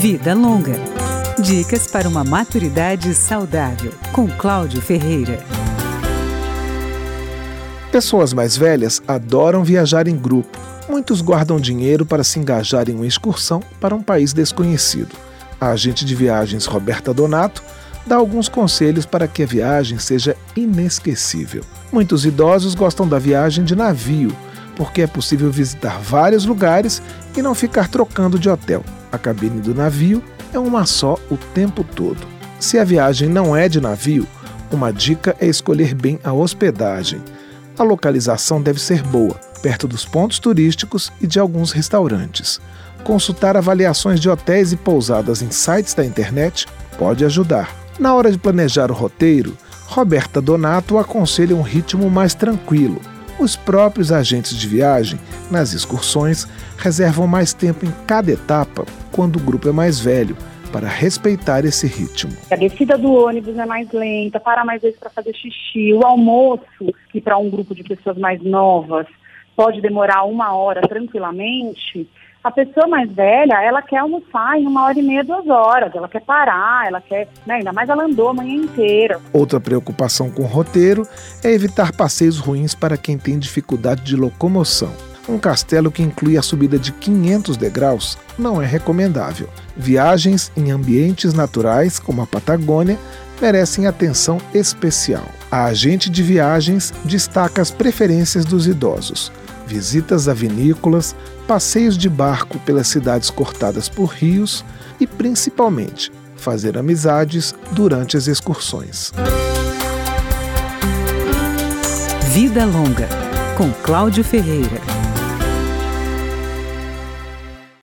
Vida Longa. Dicas para uma maturidade saudável, com Cláudio Ferreira. Pessoas mais velhas adoram viajar em grupo. Muitos guardam dinheiro para se engajar em uma excursão para um país desconhecido. A agente de viagens Roberta Donato dá alguns conselhos para que a viagem seja inesquecível. Muitos idosos gostam da viagem de navio, porque é possível visitar vários lugares e não ficar trocando de hotel. A cabine do navio é uma só o tempo todo. Se a viagem não é de navio, uma dica é escolher bem a hospedagem. A localização deve ser boa, perto dos pontos turísticos e de alguns restaurantes. Consultar avaliações de hotéis e pousadas em sites da internet pode ajudar. Na hora de planejar o roteiro, Roberta Donato aconselha um ritmo mais tranquilo. Os próprios agentes de viagem, nas excursões, reservam mais tempo em cada etapa quando o grupo é mais velho, para respeitar esse ritmo. A descida do ônibus é mais lenta, para mais vezes para fazer xixi. O almoço, que para um grupo de pessoas mais novas pode demorar uma hora tranquilamente, a pessoa mais velha, ela quer almoçar em uma hora e meia, duas horas. Ela quer parar, ela quer. Né, ainda mais ela andou a manhã inteira. Outra preocupação com o roteiro é evitar passeios ruins para quem tem dificuldade de locomoção. Um castelo que inclui a subida de 500 degraus não é recomendável. Viagens em ambientes naturais, como a Patagônia, merecem atenção especial. A agente de viagens destaca as preferências dos idosos visitas a vinícolas, passeios de barco pelas cidades cortadas por rios e, principalmente, fazer amizades durante as excursões. Vida Longa, com Cláudio Ferreira.